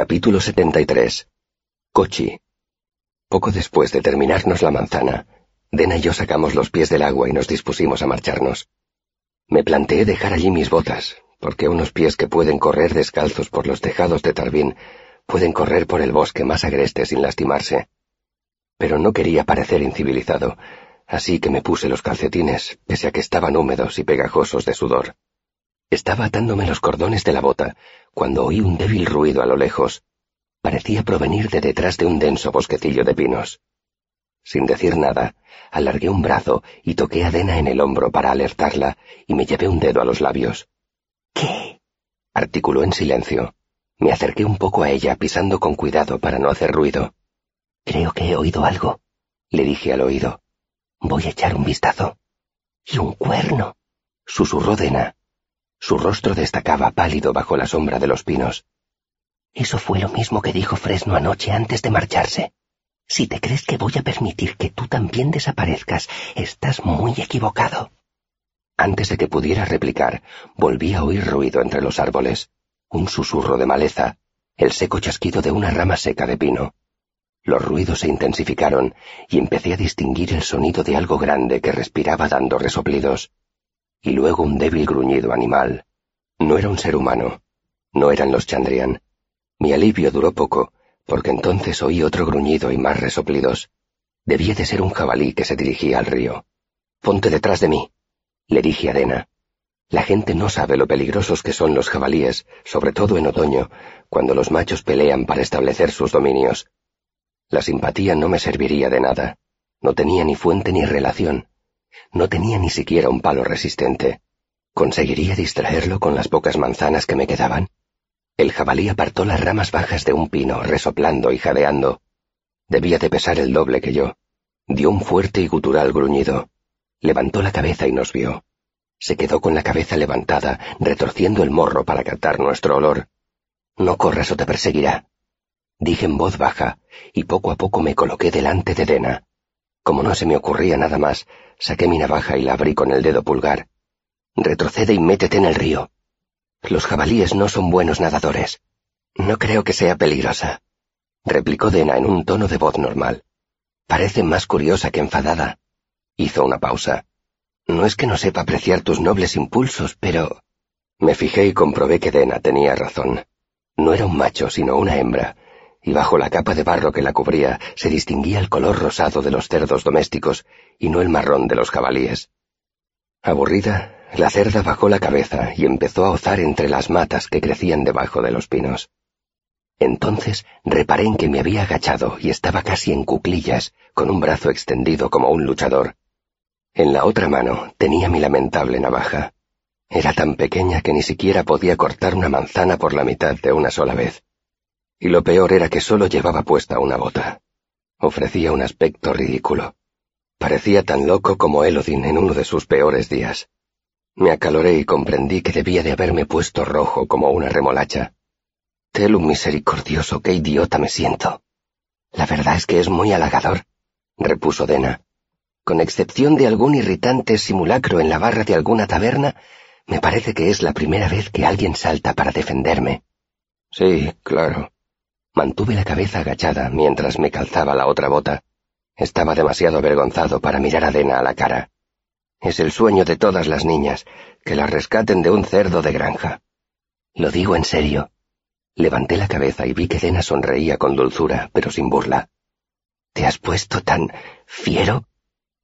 Capítulo 73. Cochi. Poco después de terminarnos la manzana, Dena y yo sacamos los pies del agua y nos dispusimos a marcharnos. Me planteé dejar allí mis botas, porque unos pies que pueden correr descalzos por los tejados de Tarbín pueden correr por el bosque más agreste sin lastimarse. Pero no quería parecer incivilizado, así que me puse los calcetines, pese a que estaban húmedos y pegajosos de sudor. Estaba atándome los cordones de la bota cuando oí un débil ruido a lo lejos. Parecía provenir de detrás de un denso bosquecillo de pinos. Sin decir nada, alargué un brazo y toqué a Dena en el hombro para alertarla y me llevé un dedo a los labios. ¿Qué? articuló en silencio. Me acerqué un poco a ella, pisando con cuidado para no hacer ruido. Creo que he oído algo, le dije al oído. Voy a echar un vistazo. Y un cuerno, susurró Dena. Su rostro destacaba pálido bajo la sombra de los pinos. Eso fue lo mismo que dijo Fresno anoche antes de marcharse. Si te crees que voy a permitir que tú también desaparezcas, estás muy equivocado. Antes de que pudiera replicar, volví a oír ruido entre los árboles, un susurro de maleza, el seco chasquido de una rama seca de pino. Los ruidos se intensificaron y empecé a distinguir el sonido de algo grande que respiraba dando resoplidos. Y luego un débil gruñido animal. No era un ser humano. No eran los Chandrian. Mi alivio duró poco, porque entonces oí otro gruñido y más resoplidos. Debía de ser un jabalí que se dirigía al río. Ponte detrás de mí, le dije a Dena. La gente no sabe lo peligrosos que son los jabalíes, sobre todo en otoño, cuando los machos pelean para establecer sus dominios. La simpatía no me serviría de nada. No tenía ni fuente ni relación. No tenía ni siquiera un palo resistente. ¿Conseguiría distraerlo con las pocas manzanas que me quedaban? El jabalí apartó las ramas bajas de un pino, resoplando y jadeando. Debía de pesar el doble que yo. Dio un fuerte y gutural gruñido. Levantó la cabeza y nos vio. Se quedó con la cabeza levantada, retorciendo el morro para captar nuestro olor. No corras o te perseguirá. Dije en voz baja, y poco a poco me coloqué delante de Dena. Como no se me ocurría nada más, saqué mi navaja y la abrí con el dedo pulgar. Retrocede y métete en el río. Los jabalíes no son buenos nadadores. No creo que sea peligrosa, replicó Dena en un tono de voz normal. Parece más curiosa que enfadada. Hizo una pausa. No es que no sepa apreciar tus nobles impulsos, pero... Me fijé y comprobé que Dena tenía razón. No era un macho, sino una hembra, y bajo la capa de barro que la cubría se distinguía el color rosado de los cerdos domésticos y no el marrón de los jabalíes. Aburrida, la cerda bajó la cabeza y empezó a ozar entre las matas que crecían debajo de los pinos. Entonces reparé en que me había agachado y estaba casi en cuclillas, con un brazo extendido como un luchador. En la otra mano tenía mi lamentable navaja. Era tan pequeña que ni siquiera podía cortar una manzana por la mitad de una sola vez. Y lo peor era que solo llevaba puesta una bota. Ofrecía un aspecto ridículo. Parecía tan loco como Elodin en uno de sus peores días. Me acaloré y comprendí que debía de haberme puesto rojo como una remolacha. Telum misericordioso, qué idiota me siento. La verdad es que es muy halagador, repuso Dena. Con excepción de algún irritante simulacro en la barra de alguna taberna, me parece que es la primera vez que alguien salta para defenderme. Sí, claro. Mantuve la cabeza agachada mientras me calzaba la otra bota. Estaba demasiado avergonzado para mirar a Dena a la cara. Es el sueño de todas las niñas, que las rescaten de un cerdo de granja. Lo digo en serio. Levanté la cabeza y vi que Dena sonreía con dulzura, pero sin burla. ¿Te has puesto tan fiero?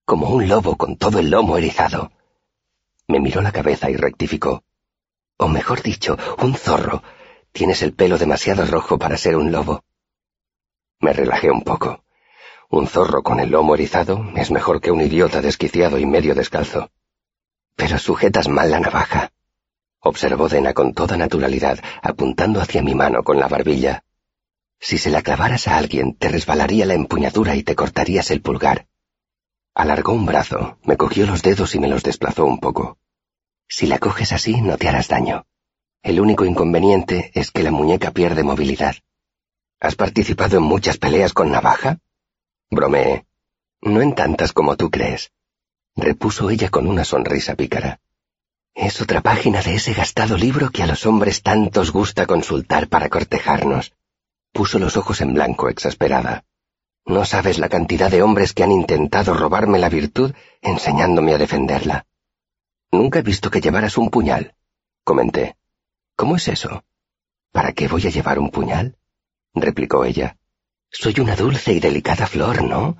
Como un lobo con todo el lomo erizado. Me miró la cabeza y rectificó. O mejor dicho, un zorro. Tienes el pelo demasiado rojo para ser un lobo. Me relajé un poco. Un zorro con el lomo erizado es mejor que un idiota desquiciado y medio descalzo. Pero sujetas mal la navaja, observó Dena con toda naturalidad, apuntando hacia mi mano con la barbilla. Si se la clavaras a alguien, te resbalaría la empuñadura y te cortarías el pulgar. Alargó un brazo, me cogió los dedos y me los desplazó un poco. Si la coges así, no te harás daño. El único inconveniente es que la muñeca pierde movilidad. ¿Has participado en muchas peleas con navaja? Bromeé. No en tantas como tú crees, repuso ella con una sonrisa pícara. Es otra página de ese gastado libro que a los hombres tantos gusta consultar para cortejarnos. Puso los ojos en blanco, exasperada. No sabes la cantidad de hombres que han intentado robarme la virtud enseñándome a defenderla. Nunca he visto que llevaras un puñal, comenté. ¿Cómo es eso? ¿Para qué voy a llevar un puñal? replicó ella. Soy una dulce y delicada flor, ¿no?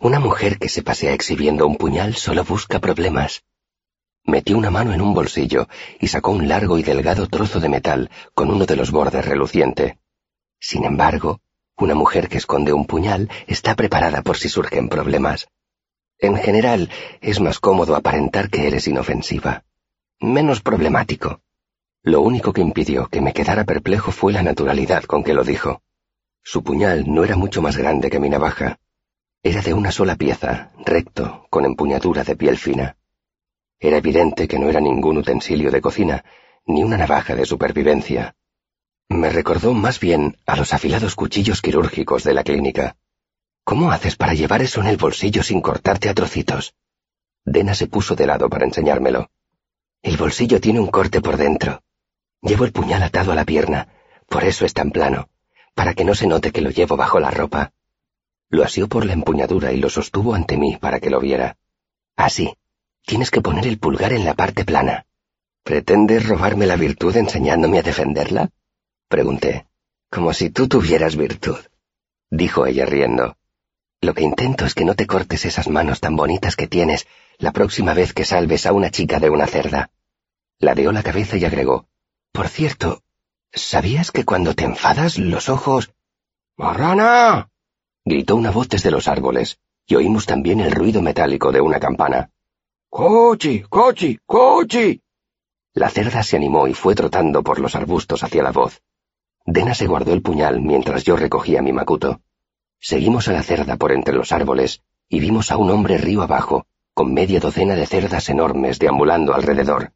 Una mujer que se pasea exhibiendo un puñal solo busca problemas. Metió una mano en un bolsillo y sacó un largo y delgado trozo de metal con uno de los bordes reluciente. Sin embargo, una mujer que esconde un puñal está preparada por si surgen problemas. En general, es más cómodo aparentar que eres inofensiva. Menos problemático. Lo único que impidió que me quedara perplejo fue la naturalidad con que lo dijo. Su puñal no era mucho más grande que mi navaja. Era de una sola pieza, recto, con empuñadura de piel fina. Era evidente que no era ningún utensilio de cocina, ni una navaja de supervivencia. Me recordó más bien a los afilados cuchillos quirúrgicos de la clínica. ¿Cómo haces para llevar eso en el bolsillo sin cortarte a trocitos? Dena se puso de lado para enseñármelo. El bolsillo tiene un corte por dentro. Llevo el puñal atado a la pierna, por eso es tan plano, para que no se note que lo llevo bajo la ropa. Lo asió por la empuñadura y lo sostuvo ante mí para que lo viera. Así. Tienes que poner el pulgar en la parte plana. ¿Pretendes robarme la virtud enseñándome a defenderla? Pregunté. Como si tú tuvieras virtud. Dijo ella riendo. Lo que intento es que no te cortes esas manos tan bonitas que tienes la próxima vez que salves a una chica de una cerda. Ladeó la cabeza y agregó. Por cierto, ¿sabías que cuando te enfadas los ojos... ¡Marrana! gritó una voz desde los árboles, y oímos también el ruido metálico de una campana. ¡Cochi! ¡Cochi! ¡Cochi! La cerda se animó y fue trotando por los arbustos hacia la voz. Dena se guardó el puñal mientras yo recogía mi macuto. Seguimos a la cerda por entre los árboles y vimos a un hombre río abajo, con media docena de cerdas enormes deambulando alrededor.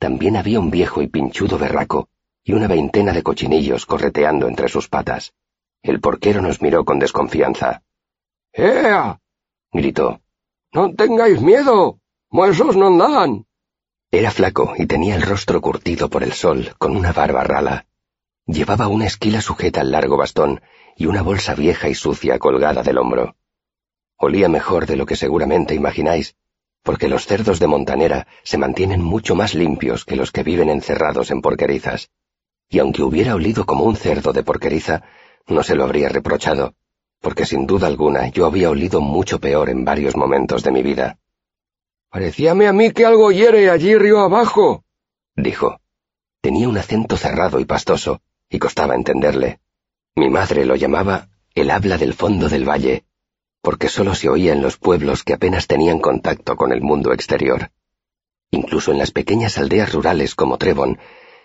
También había un viejo y pinchudo berraco y una veintena de cochinillos correteando entre sus patas. El porquero nos miró con desconfianza. ¡Ea! gritó. No tengáis miedo. Muesos no dan. Era flaco y tenía el rostro curtido por el sol, con una barba rala. Llevaba una esquila sujeta al largo bastón y una bolsa vieja y sucia colgada del hombro. Olía mejor de lo que seguramente imagináis, porque los cerdos de montanera se mantienen mucho más limpios que los que viven encerrados en porquerizas. Y aunque hubiera olido como un cerdo de porqueriza, no se lo habría reprochado, porque sin duda alguna yo había olido mucho peor en varios momentos de mi vida. Parecíame a mí que algo hiere allí río abajo, dijo. Tenía un acento cerrado y pastoso, y costaba entenderle. Mi madre lo llamaba el habla del fondo del valle, porque sólo se oía en los pueblos que apenas tenían contacto con el mundo exterior. Incluso en las pequeñas aldeas rurales como Trevon,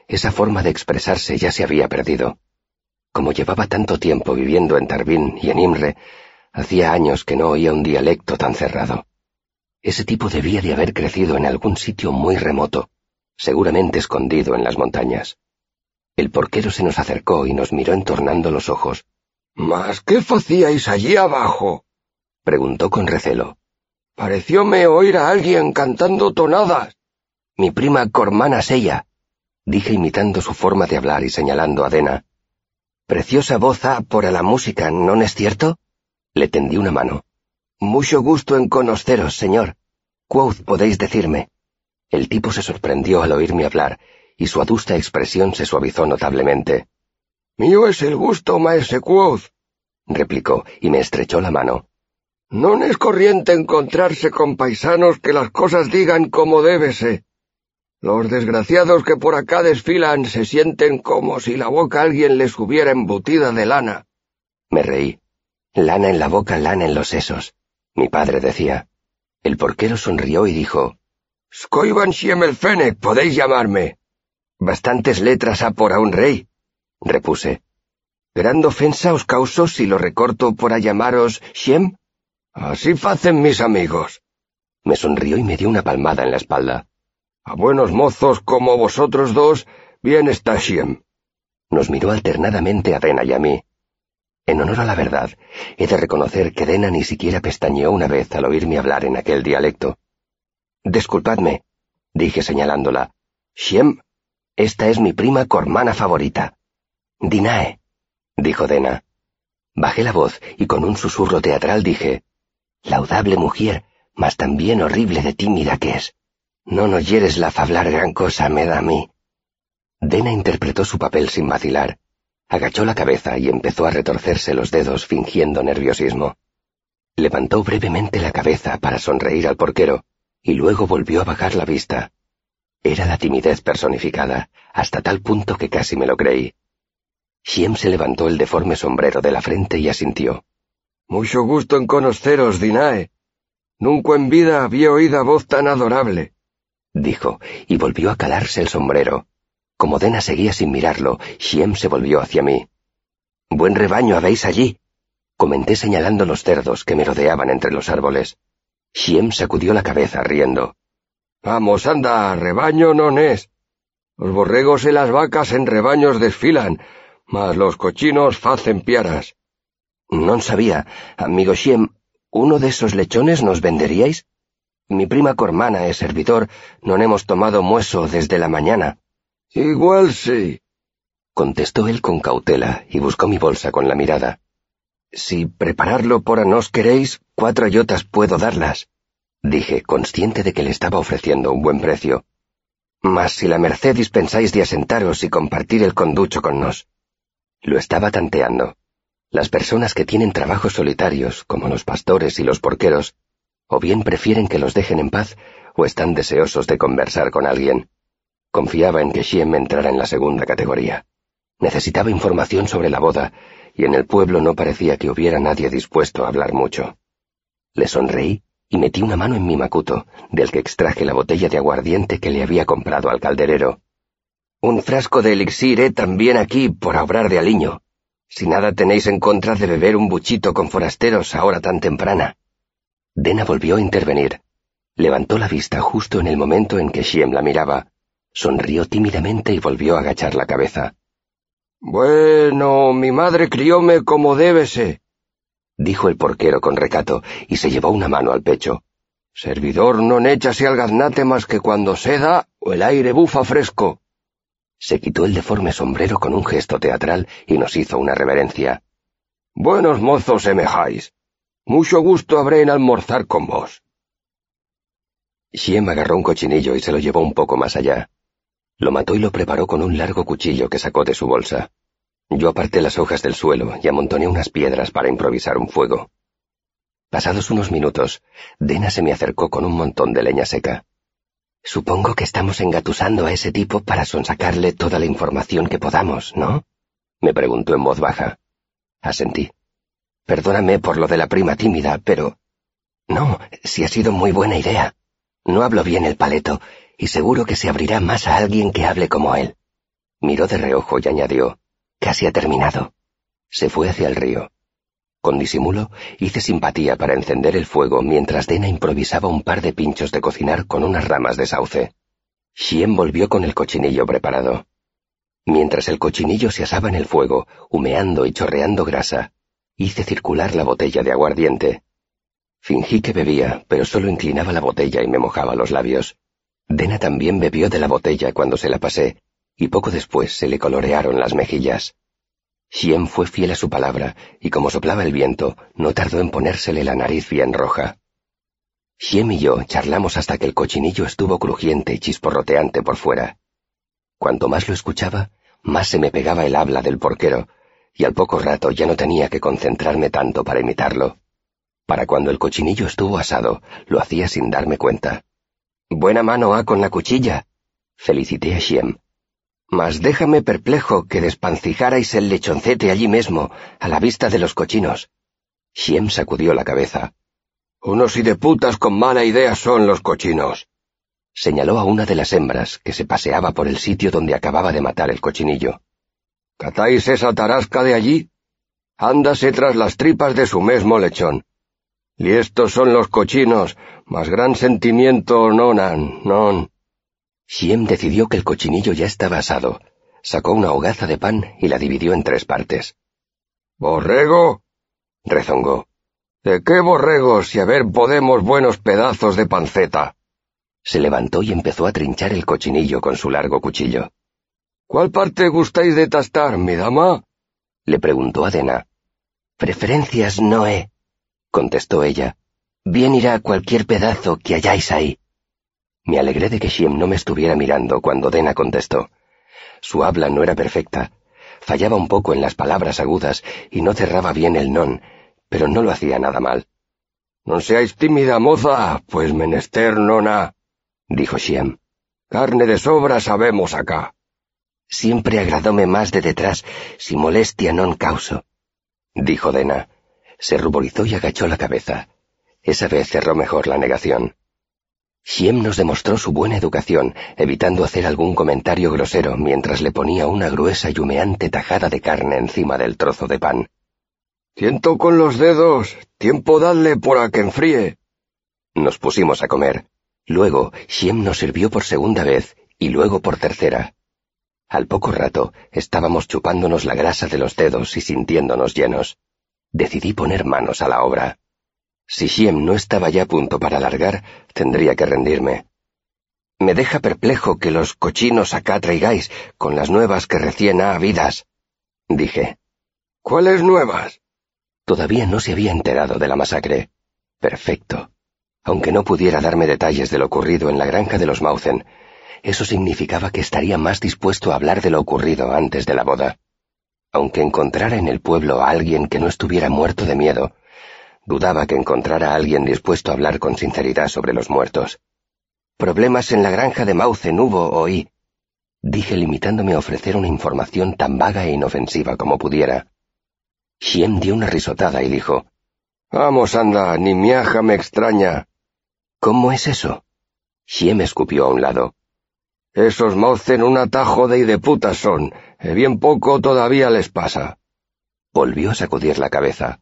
esa forma de expresarse ya se había perdido. Como llevaba tanto tiempo viviendo en Tarbín y en Imre, hacía años que no oía un dialecto tan cerrado. Ese tipo debía de haber crecido en algún sitio muy remoto, seguramente escondido en las montañas. El porquero se nos acercó y nos miró entornando los ojos. ¿Mas qué facíais allí abajo? Preguntó con recelo. Parecióme oír a alguien cantando tonadas. Mi prima Cormana Sella, dije imitando su forma de hablar y señalando a Dena. Preciosa voz por a la música, ¿no es cierto? Le tendí una mano. Mucho gusto en conoceros, señor. Quoth podéis decirme. El tipo se sorprendió al oírme hablar y su adusta expresión se suavizó notablemente. Mío es el gusto, maese Quoth, replicó, y me estrechó la mano. No es corriente encontrarse con paisanos que las cosas digan como débese. Los desgraciados que por acá desfilan se sienten como si la boca alguien les hubiera embutida de lana. Me reí. Lana en la boca, lana en los sesos. Mi padre decía. El porquero sonrió y dijo, Skoiban Fennec, podéis llamarme. Bastantes letras ha por a un rey, repuse. Gran ofensa os causo si lo recorto por a llamaros. Así facen mis amigos. Me sonrió y me dio una palmada en la espalda. A buenos mozos como vosotros dos, bien está Shem. Nos miró alternadamente a Dena y a mí. En honor a la verdad, he de reconocer que Dena ni siquiera pestañeó una vez al oírme hablar en aquel dialecto. Disculpadme, dije señalándola. Shem esta es mi prima cormana favorita. Dinae, dijo Dena. Bajé la voz y con un susurro teatral dije, Laudable mujer, mas también horrible de tímida que es. No nos hieres la fablar gran cosa me da a mí. Dena interpretó su papel sin vacilar. Agachó la cabeza y empezó a retorcerse los dedos fingiendo nerviosismo. Levantó brevemente la cabeza para sonreír al porquero y luego volvió a bajar la vista. Era la timidez personificada, hasta tal punto que casi me lo creí. Shiem se levantó el deforme sombrero de la frente y asintió. Mucho gusto en conoceros, Dinae. Nunca en vida había oído voz tan adorable, dijo, y volvió a calarse el sombrero. Como Dena seguía sin mirarlo, Shiem se volvió hacia mí. Buen rebaño habéis allí, comenté señalando los cerdos que me rodeaban entre los árboles. Shiem sacudió la cabeza riendo. Vamos, anda, rebaño no es. Los borregos y las vacas en rebaños desfilan, mas los cochinos facen piaras. Non sabía, amigo Shiem, ¿uno de esos lechones nos venderíais? Mi prima Cormana es servidor, no hemos tomado mueso desde la mañana. Igual sí, contestó él con cautela y buscó mi bolsa con la mirada. Si prepararlo por nos queréis, cuatro ayotas puedo darlas, dije, consciente de que le estaba ofreciendo un buen precio. Mas si la merced dispensáis de asentaros y compartir el conducho con nos. Lo estaba tanteando. Las personas que tienen trabajos solitarios, como los pastores y los porqueros, o bien prefieren que los dejen en paz, o están deseosos de conversar con alguien. Confiaba en que Shiem entrara en la segunda categoría. Necesitaba información sobre la boda, y en el pueblo no parecía que hubiera nadie dispuesto a hablar mucho. Le sonreí y metí una mano en mi macuto, del que extraje la botella de aguardiente que le había comprado al calderero. Un frasco de elixir he también aquí por obrar de aliño, si nada tenéis en contra de beber un buchito con forasteros ahora tan temprana. Dena volvió a intervenir. Levantó la vista justo en el momento en que Shiem la miraba, sonrió tímidamente y volvió a agachar la cabeza. Bueno, mi madre crióme como débese, dijo el porquero con recato, y se llevó una mano al pecho. Servidor no échase al gaznate más que cuando seda o el aire bufa fresco. Se quitó el deforme sombrero con un gesto teatral y nos hizo una reverencia. Buenos mozos semejáis. Mucho gusto habré en almorzar con vos. Shiem agarró un cochinillo y se lo llevó un poco más allá. Lo mató y lo preparó con un largo cuchillo que sacó de su bolsa. Yo aparté las hojas del suelo y amontoné unas piedras para improvisar un fuego. Pasados unos minutos, Dena se me acercó con un montón de leña seca. Supongo que estamos engatusando a ese tipo para sonsacarle toda la información que podamos, ¿no? me preguntó en voz baja. Asentí. Perdóname por lo de la prima tímida, pero... No, si ha sido muy buena idea. No hablo bien el paleto, y seguro que se abrirá más a alguien que hable como él. Miró de reojo y añadió, Casi ha terminado. Se fue hacia el río. Con disimulo, hice simpatía para encender el fuego mientras Dena improvisaba un par de pinchos de cocinar con unas ramas de sauce. Shien volvió con el cochinillo preparado. Mientras el cochinillo se asaba en el fuego, humeando y chorreando grasa, hice circular la botella de aguardiente. Fingí que bebía, pero solo inclinaba la botella y me mojaba los labios. Dena también bebió de la botella cuando se la pasé, y poco después se le colorearon las mejillas. Xiem fue fiel a su palabra, y como soplaba el viento, no tardó en ponérsele la nariz bien roja. Xiem y yo charlamos hasta que el cochinillo estuvo crujiente y chisporroteante por fuera. Cuanto más lo escuchaba, más se me pegaba el habla del porquero, y al poco rato ya no tenía que concentrarme tanto para imitarlo. Para cuando el cochinillo estuvo asado, lo hacía sin darme cuenta. Buena mano ha con la cuchilla. Felicité a Xiem, mas déjame perplejo que despancijarais el lechoncete allí mismo, a la vista de los cochinos. Shiem sacudió la cabeza. Unos y de putas con mala idea son los cochinos. Señaló a una de las hembras que se paseaba por el sitio donde acababa de matar el cochinillo. ¿Catáis esa tarasca de allí? Ándase tras las tripas de su mismo lechón. Y estos son los cochinos, más gran sentimiento nonan, non. Shiem decidió que el cochinillo ya estaba asado, sacó una hogaza de pan y la dividió en tres partes. ¿Borrego? rezongó. ¿De qué borrego si a ver podemos buenos pedazos de panceta? Se levantó y empezó a trinchar el cochinillo con su largo cuchillo. ¿Cuál parte gustáis de tastar, mi dama? Le preguntó a Dena. Preferencias no he, contestó ella. Bien irá cualquier pedazo que hayáis ahí. Me alegré de que Shiem no me estuviera mirando cuando Dena contestó. Su habla no era perfecta. Fallaba un poco en las palabras agudas y no cerraba bien el non, pero no lo hacía nada mal. No seáis tímida, moza, pues menester nona, dijo Shiem. Carne de sobra sabemos acá. Siempre agradóme más de detrás, si molestia non causo, dijo Dena. Se ruborizó y agachó la cabeza. Esa vez cerró mejor la negación. Shiem nos demostró su buena educación, evitando hacer algún comentario grosero mientras le ponía una gruesa y humeante tajada de carne encima del trozo de pan. Tiento con los dedos. Tiempo dadle por a que enfríe. Nos pusimos a comer. Luego, Shiem nos sirvió por segunda vez y luego por tercera. Al poco rato, estábamos chupándonos la grasa de los dedos y sintiéndonos llenos. Decidí poner manos a la obra. Si Shiem no estaba ya a punto para largar, tendría que rendirme. Me deja perplejo que los cochinos acá traigáis con las nuevas que recién ha habidas, dije. ¿Cuáles nuevas? Todavía no se había enterado de la masacre. Perfecto. Aunque no pudiera darme detalles de lo ocurrido en la granja de los Mauzen, eso significaba que estaría más dispuesto a hablar de lo ocurrido antes de la boda. Aunque encontrara en el pueblo a alguien que no estuviera muerto de miedo, Dudaba que encontrara a alguien dispuesto a hablar con sinceridad sobre los muertos. Problemas en la granja de Mauzen hubo, oí. Dije limitándome a ofrecer una información tan vaga e inofensiva como pudiera. Shiem dio una risotada y dijo, Vamos, anda, ni miaja me extraña. ¿Cómo es eso? Shiem escupió a un lado. Esos Mauzen un atajo de y de putas son. Bien poco todavía les pasa. Volvió a sacudir la cabeza.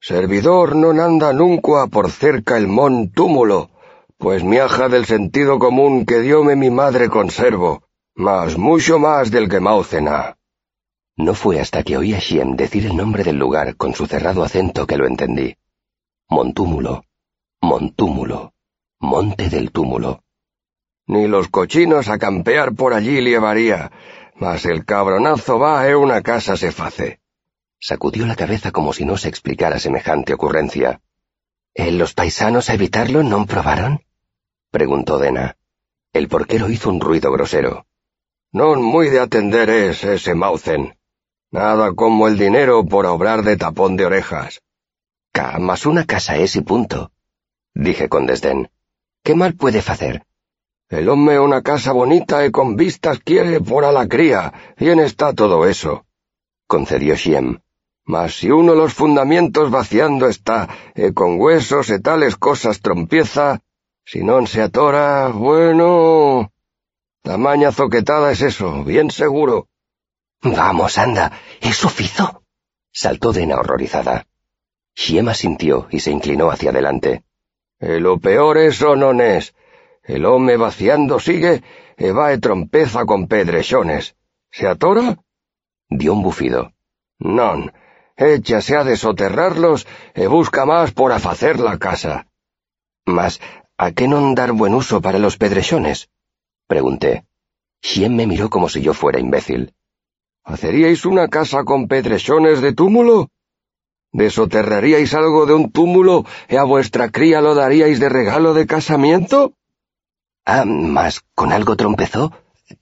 Servidor no anda nunca por cerca el mon túmulo, pues miaja del sentido común que diome mi madre conservo, mas mucho más del que Maucena. No fue hasta que oí a Shiem decir el nombre del lugar con su cerrado acento que lo entendí. Montúmulo, Montúmulo, Monte del Túmulo. Ni los cochinos a campear por allí llevaría, mas el cabronazo va e una casa se face. Sacudió la cabeza como si no se explicara semejante ocurrencia. ¿Eh, ¿Los paisanos a evitarlo no probaron? preguntó Dena. El porquero hizo un ruido grosero. No muy de atender es ese Mauzen. Nada como el dinero por obrar de tapón de orejas. Ca, más una casa es y punto, dije con desdén. ¿Qué mal puede hacer? El hombre una casa bonita y con vistas quiere por a la cría. Bien está todo eso, concedió Shiem. Mas si uno los fundamentos vaciando está, e con huesos e tales cosas trompieza, si non se atora, bueno... Tamaña zoquetada es eso, bien seguro. Vamos, anda, ¿eso fizo? saltó Dena horrorizada. Shiema sintió y se inclinó hacia adelante. E lo peor eso non es. El home vaciando sigue e va e trompeza con pedrechones. ¿Se atora? Dio un bufido. Non, échase a desoterrarlos e busca más por afacer la casa. Mas, ¿a qué non dar buen uso para los pedrechones? Pregunté. Xien me miró como si yo fuera imbécil. ¿Haceríais una casa con pedrechones de túmulo? ¿Desoterraríais algo de un túmulo y a vuestra cría lo daríais de regalo de casamiento? Ah, mas con algo trompezó.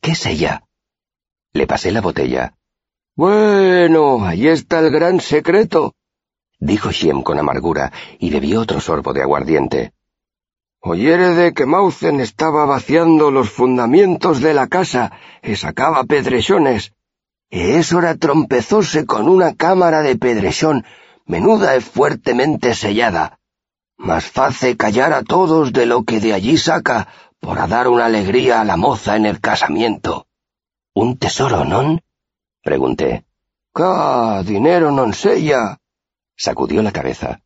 ¿Qué es ella? Le pasé la botella. Bueno, ahí está el gran secreto, dijo Shiem con amargura y bebió otro sorbo de aguardiente. Oyere que Mauzen estaba vaciando los fundamentos de la casa y sacaba pedrechones. Y eso era trompezóse con una cámara de pedrechón, menuda y fuertemente sellada. Más face callar a todos de lo que de allí saca, por a dar una alegría a la moza en el casamiento. Un tesoro, ¿non? Pregunté. —¡Cá! Dinero non sella. Sacudió la cabeza.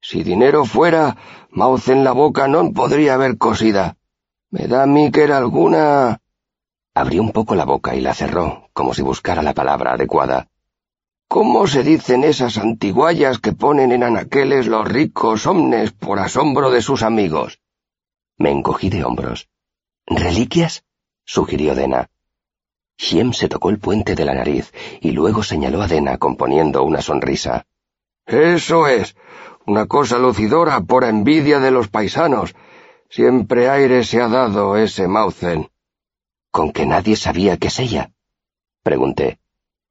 Si dinero fuera, mauz en la boca non podría haber cosida. Me da a mí que era alguna... Abrió un poco la boca y la cerró, como si buscara la palabra adecuada. ¿Cómo se dicen esas antiguallas que ponen en anaqueles los ricos omnes por asombro de sus amigos? Me encogí de hombros. ¿Reliquias? sugirió Dena. Shiem se tocó el puente de la nariz y luego señaló a Dena componiendo una sonrisa. Eso es, una cosa lucidora por envidia de los paisanos. Siempre aire se ha dado ese Mauzen. ¿Con que nadie sabía que es ella? Pregunté.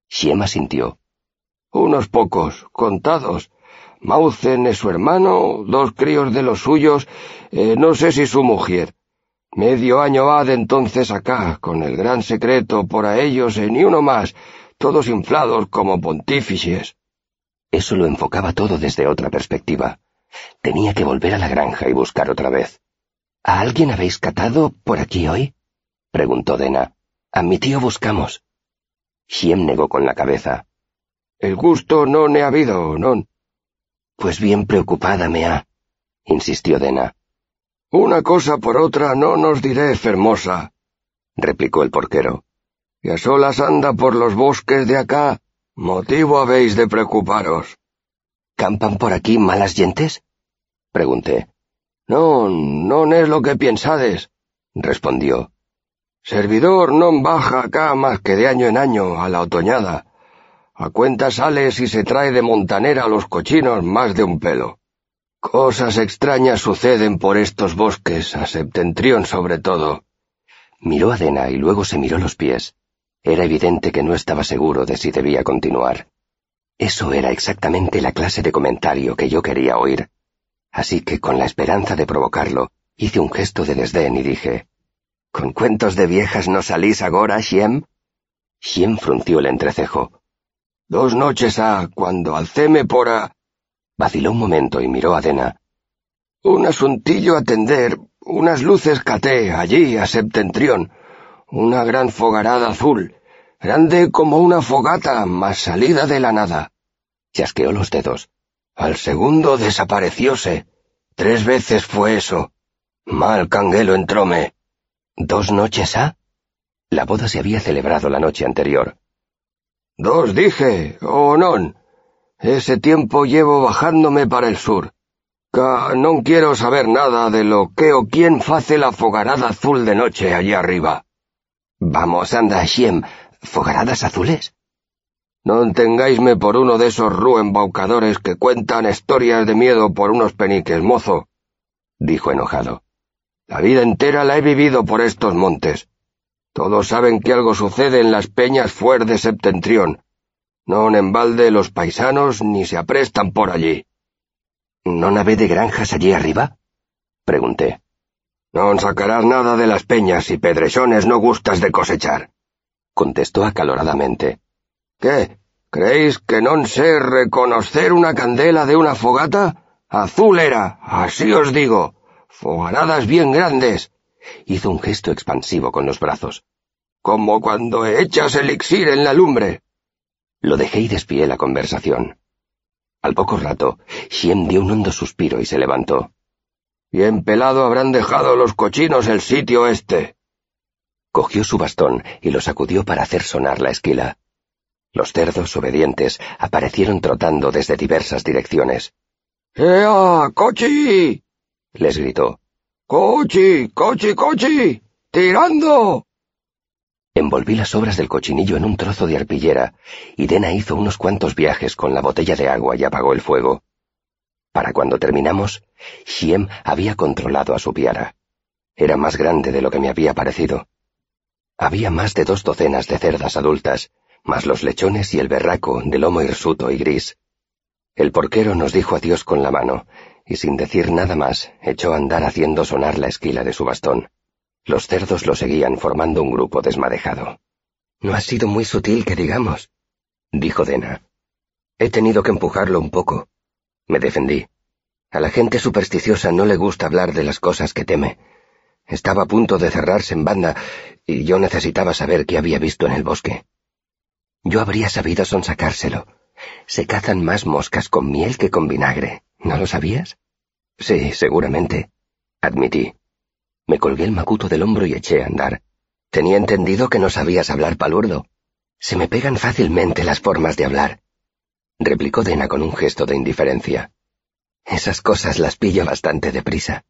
Shiem asintió. Unos pocos, contados. Mauzen es su hermano, dos críos de los suyos, eh, no sé si su mujer. Medio año ha de entonces acá, con el gran secreto por a ellos y ni uno más, todos inflados como pontífices. Eso lo enfocaba todo desde otra perspectiva. Tenía que volver a la granja y buscar otra vez. ¿A alguien habéis catado por aquí hoy? preguntó Dena. A mi tío buscamos. Shiem negó con la cabeza. El gusto no ne ha habido, non. Pues bien preocupada me ha, insistió Dena. Una cosa por otra no nos diré, Fermosa, replicó el porquero. Y a solas anda por los bosques de acá. Motivo habéis de preocuparos. ¿Campan por aquí malas gentes? pregunté. No, no es lo que piensades, respondió. Servidor no baja acá más que de año en año, a la otoñada. A cuenta sale si se trae de montanera a los cochinos más de un pelo. Cosas extrañas suceden por estos bosques, a septentrión sobre todo. Miró a Dena y luego se miró los pies. Era evidente que no estaba seguro de si debía continuar. Eso era exactamente la clase de comentario que yo quería oír. Así que, con la esperanza de provocarlo, hice un gesto de desdén y dije, ¿Con cuentos de viejas no salís agora, Shiem? Shiem frunció el entrecejo. Dos noches ha, cuando alcéme por a... Vaciló un momento y miró a Dena. Un asuntillo a atender, unas luces caté allí a septentrión, una gran fogarada azul, grande como una fogata, más salida de la nada. Chasqueó los dedos. Al segundo desaparecióse. Tres veces fue eso. Mal canguelo entróme. ¿Dos noches ha? La boda se había celebrado la noche anterior. Dos dije, o non. Ese tiempo llevo bajándome para el sur. Ca no quiero saber nada de lo que o quién face la fogarada azul de noche allí arriba. Vamos, anda, Shiem. ¿Fogaradas azules? No tengáisme por uno de esos embaucadores que cuentan historias de miedo por unos peniques, mozo, dijo enojado. La vida entera la he vivido por estos montes. Todos saben que algo sucede en las peñas fuera de septentrión, no en balde los paisanos ni se aprestan por allí. ¿No nave de granjas allí arriba? Pregunté. No sacarás nada de las peñas y pedresones no gustas de cosechar. Contestó acaloradamente. ¿Qué? ¿Creéis que no sé reconocer una candela de una fogata? Azul era, así os digo. Fogaradas bien grandes. Hizo un gesto expansivo con los brazos. Como cuando echas elixir en la lumbre. Lo dejé y despié la conversación. Al poco rato, Shiem dio un hondo suspiro y se levantó. Bien pelado habrán dejado los cochinos el sitio este. Cogió su bastón y lo sacudió para hacer sonar la esquila. Los cerdos obedientes aparecieron trotando desde diversas direcciones. ¡Ea, cochi! les gritó. ¡Cochi, cochi, cochi! ¡Tirando! Envolví las sobras del cochinillo en un trozo de arpillera, y Dena hizo unos cuantos viajes con la botella de agua y apagó el fuego. Para cuando terminamos, Shiem había controlado a su piara. Era más grande de lo que me había parecido. Había más de dos docenas de cerdas adultas, más los lechones y el berraco de lomo hirsuto y gris. El porquero nos dijo adiós con la mano, y sin decir nada más, echó a andar haciendo sonar la esquila de su bastón. Los cerdos lo seguían formando un grupo desmadejado. No ha sido muy sutil que digamos, dijo Dena. He tenido que empujarlo un poco. Me defendí. A la gente supersticiosa no le gusta hablar de las cosas que teme. Estaba a punto de cerrarse en banda y yo necesitaba saber qué había visto en el bosque. Yo habría sabido sonsacárselo. Se cazan más moscas con miel que con vinagre. ¿No lo sabías? Sí, seguramente, admití. Me colgué el macuto del hombro y eché a andar. Tenía entendido que no sabías hablar palurdo. Se me pegan fácilmente las formas de hablar, replicó Dena con un gesto de indiferencia. Esas cosas las pillo bastante deprisa.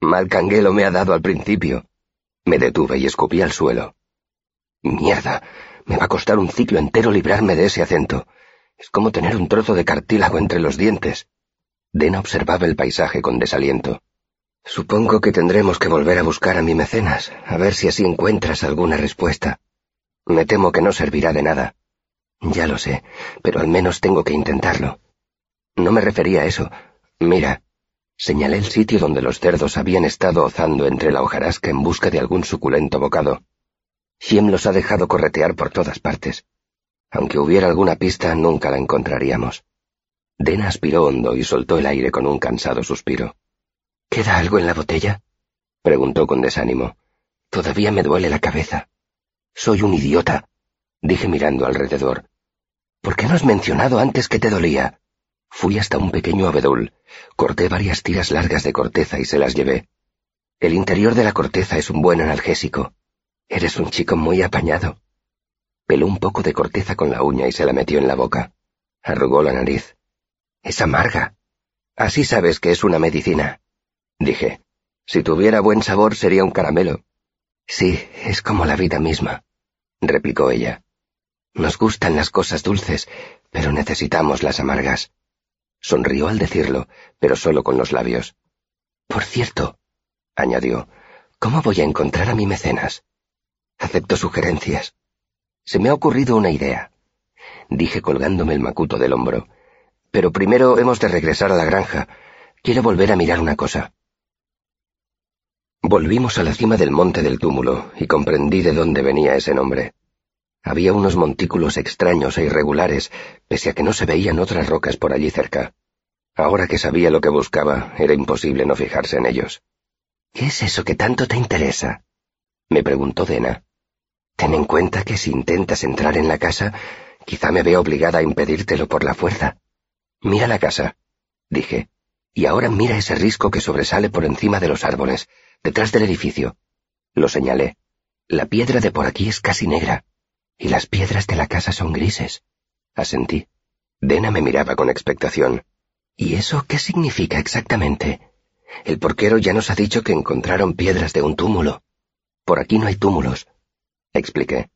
Mal canguelo me ha dado al principio. Me detuve y escupí al suelo. Mierda. Me va a costar un ciclo entero librarme de ese acento. Es como tener un trozo de cartílago entre los dientes. Dena observaba el paisaje con desaliento. Supongo que tendremos que volver a buscar a mi mecenas, a ver si así encuentras alguna respuesta. Me temo que no servirá de nada. Ya lo sé, pero al menos tengo que intentarlo. No me refería a eso. Mira, señalé el sitio donde los cerdos habían estado ozando entre la hojarasca en busca de algún suculento bocado. Shiem los ha dejado corretear por todas partes. Aunque hubiera alguna pista, nunca la encontraríamos. Dena aspiró hondo y soltó el aire con un cansado suspiro. ¿Queda algo en la botella? preguntó con desánimo. Todavía me duele la cabeza. Soy un idiota, dije mirando alrededor. ¿Por qué no has mencionado antes que te dolía? Fui hasta un pequeño abedul, corté varias tiras largas de corteza y se las llevé. El interior de la corteza es un buen analgésico. Eres un chico muy apañado. Peló un poco de corteza con la uña y se la metió en la boca. Arrugó la nariz. Es amarga. Así sabes que es una medicina. Dije, si tuviera buen sabor sería un caramelo. Sí, es como la vida misma, replicó ella. Nos gustan las cosas dulces, pero necesitamos las amargas. Sonrió al decirlo, pero solo con los labios. Por cierto, añadió, ¿cómo voy a encontrar a mi mecenas? Acepto sugerencias. Se me ha ocurrido una idea, dije colgándome el macuto del hombro. Pero primero hemos de regresar a la granja. Quiero volver a mirar una cosa. Volvimos a la cima del monte del túmulo y comprendí de dónde venía ese nombre. Había unos montículos extraños e irregulares, pese a que no se veían otras rocas por allí cerca. Ahora que sabía lo que buscaba, era imposible no fijarse en ellos. ¿Qué es eso que tanto te interesa? me preguntó Dena. Ten en cuenta que si intentas entrar en la casa, quizá me vea obligada a impedírtelo por la fuerza. Mira la casa, dije, y ahora mira ese risco que sobresale por encima de los árboles detrás del edificio. Lo señalé. La piedra de por aquí es casi negra, y las piedras de la casa son grises. Asentí. Dena me miraba con expectación. ¿Y eso qué significa exactamente? El porquero ya nos ha dicho que encontraron piedras de un túmulo. Por aquí no hay túmulos, expliqué.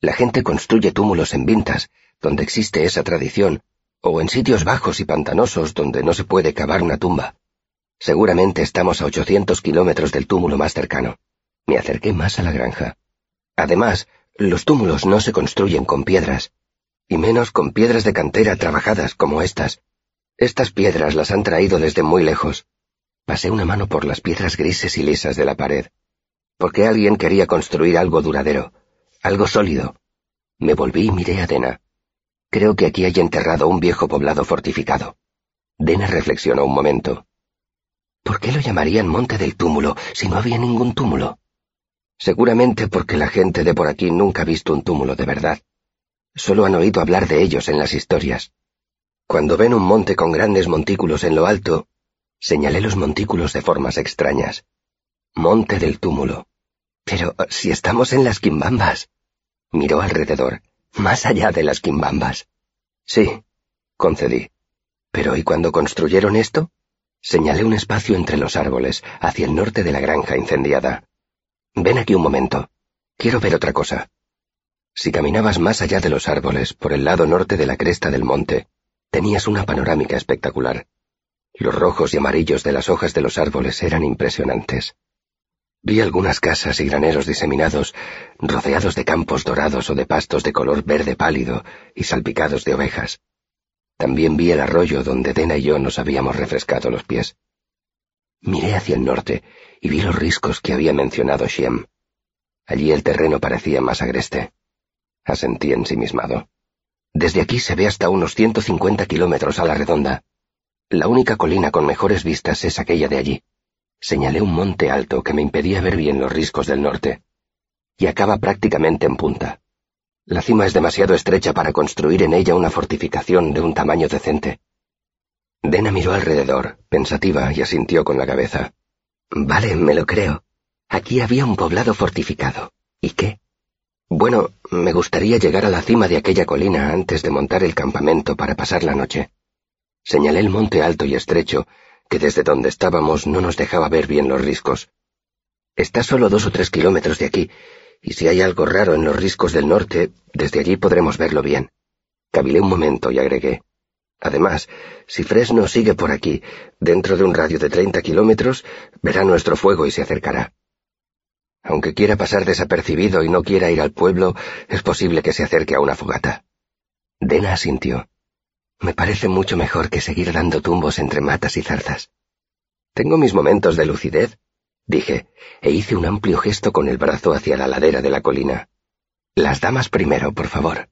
La gente construye túmulos en vintas, donde existe esa tradición, o en sitios bajos y pantanosos donde no se puede cavar una tumba. Seguramente estamos a 800 kilómetros del túmulo más cercano. Me acerqué más a la granja. Además, los túmulos no se construyen con piedras, y menos con piedras de cantera trabajadas como estas. Estas piedras las han traído desde muy lejos. Pasé una mano por las piedras grises y lisas de la pared. Porque alguien quería construir algo duradero, algo sólido. Me volví y miré a Dena. Creo que aquí hay enterrado un viejo poblado fortificado. Dena reflexionó un momento. ¿Por qué lo llamarían Monte del Túmulo si no había ningún túmulo? Seguramente porque la gente de por aquí nunca ha visto un túmulo de verdad. Solo han oído hablar de ellos en las historias. Cuando ven un monte con grandes montículos en lo alto, señalé los montículos de formas extrañas. Monte del túmulo. Pero si estamos en las quimbambas. Miró alrededor, más allá de las quimbambas. Sí, concedí. Pero ¿y cuando construyeron esto? Señalé un espacio entre los árboles, hacia el norte de la granja incendiada. Ven aquí un momento. Quiero ver otra cosa. Si caminabas más allá de los árboles, por el lado norte de la cresta del monte, tenías una panorámica espectacular. Los rojos y amarillos de las hojas de los árboles eran impresionantes. Vi algunas casas y graneros diseminados, rodeados de campos dorados o de pastos de color verde pálido y salpicados de ovejas. También vi el arroyo donde Dena y yo nos habíamos refrescado los pies. Miré hacia el norte y vi los riscos que había mencionado Shiem. Allí el terreno parecía más agreste. Asentí ensimismado. Desde aquí se ve hasta unos 150 kilómetros a la redonda. La única colina con mejores vistas es aquella de allí. Señalé un monte alto que me impedía ver bien los riscos del norte. Y acaba prácticamente en punta. La cima es demasiado estrecha para construir en ella una fortificación de un tamaño decente. Dena miró alrededor, pensativa, y asintió con la cabeza. Vale, me lo creo. Aquí había un poblado fortificado. ¿Y qué? Bueno, me gustaría llegar a la cima de aquella colina antes de montar el campamento para pasar la noche. Señalé el monte alto y estrecho, que desde donde estábamos no nos dejaba ver bien los riscos. Está solo dos o tres kilómetros de aquí, y si hay algo raro en los riscos del norte, desde allí podremos verlo bien. Cavilé un momento y agregué. Además, si Fresno sigue por aquí, dentro de un radio de treinta kilómetros, verá nuestro fuego y se acercará. Aunque quiera pasar desapercibido y no quiera ir al pueblo, es posible que se acerque a una fogata. Dena asintió. Me parece mucho mejor que seguir dando tumbos entre matas y zarzas. Tengo mis momentos de lucidez, dije, e hice un amplio gesto con el brazo hacia la ladera de la colina. Las damas primero, por favor.